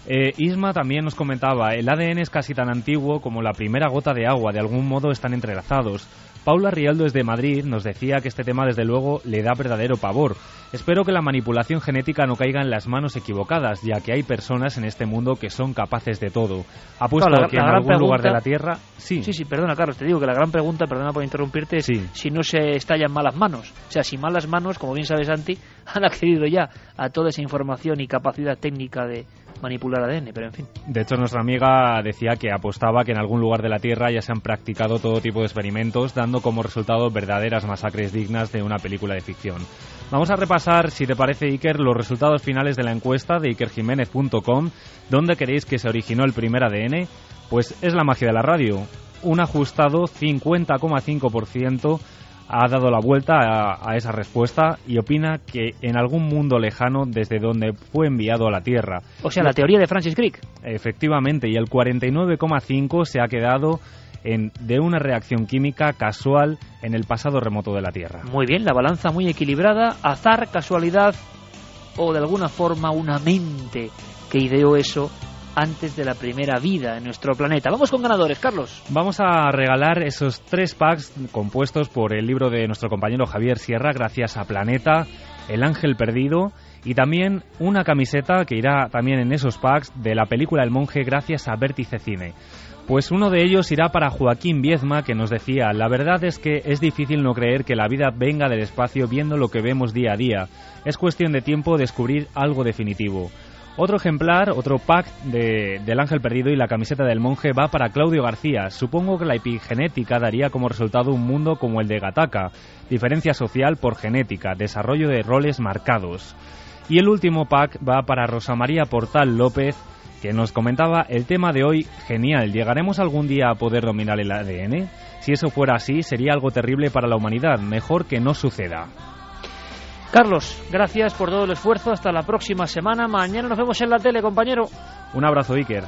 Eh, Isma también nos comentaba, el ADN es casi tan antiguo como la primera gota de agua, de algún modo están entrelazados. Paula Rialdo desde Madrid nos decía que este tema desde luego le da verdadero pavor. Espero que la manipulación genética no caiga en las manos equivocadas, ya que hay personas en este mundo que son capaces de todo. Apuesto Claro, la- que la en algún lugar de la Tierra, sí. Sí, sí, perdona, Carlos, te digo que la gran pregunta, perdona por interrumpirte, es si no se estalla en malas manos. O sea, si malas manos, como bien sabes, Santi, han accedido ya a toda esa información y capacidad técnica de manipular ADN, pero en fin. De hecho, nuestra amiga decía que apostaba que en algún lugar de la Tierra ya se han practicado todo tipo de experimentos, dando como resultado verdaderas masacres dignas de una película de ficción. Vamos a repasar, si te parece, Iker, los resultados finales de la encuesta de ikerjiménez.com. ¿Dónde queréis que se originó el primer ADN? Pues es la magia de la radio. Un ajustado 50,5% ha dado la vuelta a, a esa respuesta y opina que en algún mundo lejano desde donde fue enviado a la Tierra. O sea, la teoría de Francis Crick. Efectivamente, y el 49,5 se ha quedado en, de una reacción química casual en el pasado remoto de la Tierra. Muy bien, la balanza muy equilibrada, azar, casualidad o de alguna forma una mente que ideó eso antes de la primera vida en nuestro planeta. Vamos con ganadores, Carlos. Vamos a regalar esos tres packs compuestos por el libro de nuestro compañero Javier Sierra, gracias a Planeta, El Ángel Perdido, y también una camiseta que irá también en esos packs de la película El Monje, gracias a Vértice Cine. Pues uno de ellos irá para Joaquín Viezma, que nos decía, la verdad es que es difícil no creer que la vida venga del espacio viendo lo que vemos día a día. Es cuestión de tiempo descubrir algo definitivo. Otro ejemplar, otro pack de, del ángel perdido y la camiseta del monje va para Claudio García. Supongo que la epigenética daría como resultado un mundo como el de Gataka. Diferencia social por genética, desarrollo de roles marcados. Y el último pack va para Rosa María Portal López, que nos comentaba el tema de hoy genial. ¿Llegaremos algún día a poder dominar el ADN? Si eso fuera así, sería algo terrible para la humanidad. Mejor que no suceda. Carlos, gracias por todo el esfuerzo. Hasta la próxima semana. Mañana nos vemos en la tele, compañero. Un abrazo, Iker.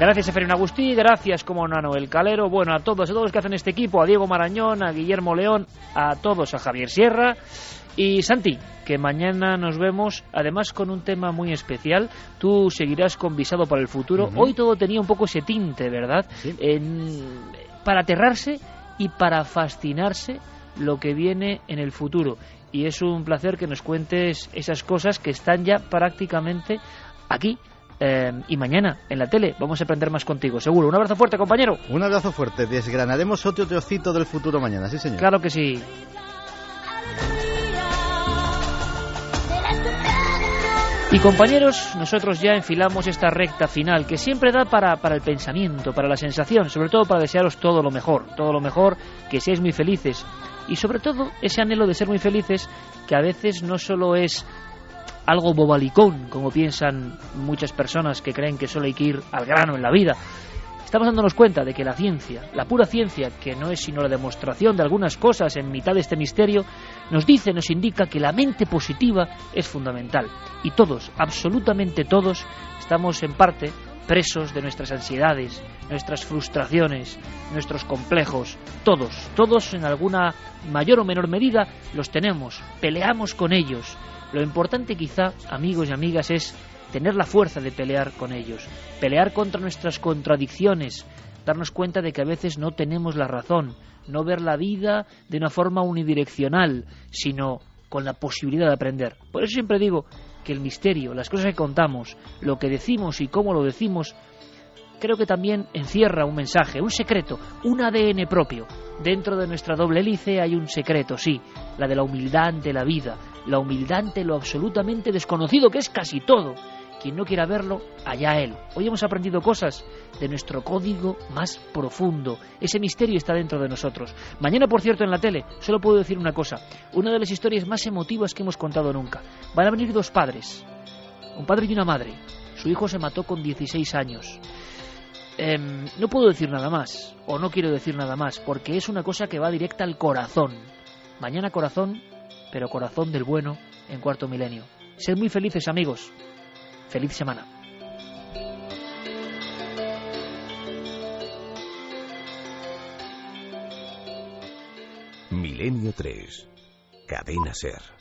Gracias Ferina Agustí, gracias como Nano El Calero, bueno, a todos, a todos los que hacen este equipo, a Diego Marañón, a Guillermo León, a todos, a Javier Sierra y Santi, que mañana nos vemos, además con un tema muy especial. Tú seguirás con Visado para el Futuro. Hoy todo tenía un poco ese tinte, ¿verdad? En- para aterrarse y para fascinarse lo que viene en el futuro. Y es un placer que nos cuentes esas cosas que están ya prácticamente aquí. eh, y mañana en la tele vamos a aprender más contigo, seguro. Un abrazo fuerte, compañero. Un abrazo fuerte. Desgranaremos otro trocito del futuro mañana, sí, señor. Claro que sí. Y compañeros, nosotros ya enfilamos esta recta final que siempre da para, para el pensamiento, para la sensación, sobre todo para desearos todo lo mejor, todo lo mejor, que seáis muy felices. Y sobre todo ese anhelo de ser muy felices que a veces no solo es algo bobalicón, como piensan muchas personas que creen que solo hay que ir al grano en la vida. Estamos dándonos cuenta de que la ciencia, la pura ciencia, que no es sino la demostración de algunas cosas en mitad de este misterio, nos dice, nos indica que la mente positiva es fundamental. Y todos, absolutamente todos, estamos en parte presos de nuestras ansiedades, nuestras frustraciones, nuestros complejos. Todos, todos en alguna mayor o menor medida los tenemos, peleamos con ellos. Lo importante quizá, amigos y amigas, es tener la fuerza de pelear con ellos, pelear contra nuestras contradicciones, darnos cuenta de que a veces no tenemos la razón, no ver la vida de una forma unidireccional, sino con la posibilidad de aprender. Por eso siempre digo que el misterio, las cosas que contamos, lo que decimos y cómo lo decimos, creo que también encierra un mensaje, un secreto, un ADN propio. Dentro de nuestra doble hélice hay un secreto, sí, la de la humildad ante la vida, la humildad ante lo absolutamente desconocido, que es casi todo. Quien no quiera verlo, allá él. Hoy hemos aprendido cosas de nuestro código más profundo. Ese misterio está dentro de nosotros. Mañana, por cierto, en la tele, solo puedo decir una cosa. Una de las historias más emotivas que hemos contado nunca. Van a venir dos padres, un padre y una madre. Su hijo se mató con 16 años. Em, no puedo decir nada más, o no quiero decir nada más, porque es una cosa que va directa al corazón. Mañana corazón, pero corazón del bueno en cuarto milenio. Sed muy felices, amigos. Feliz semana. Milenio 3. Cadena Ser.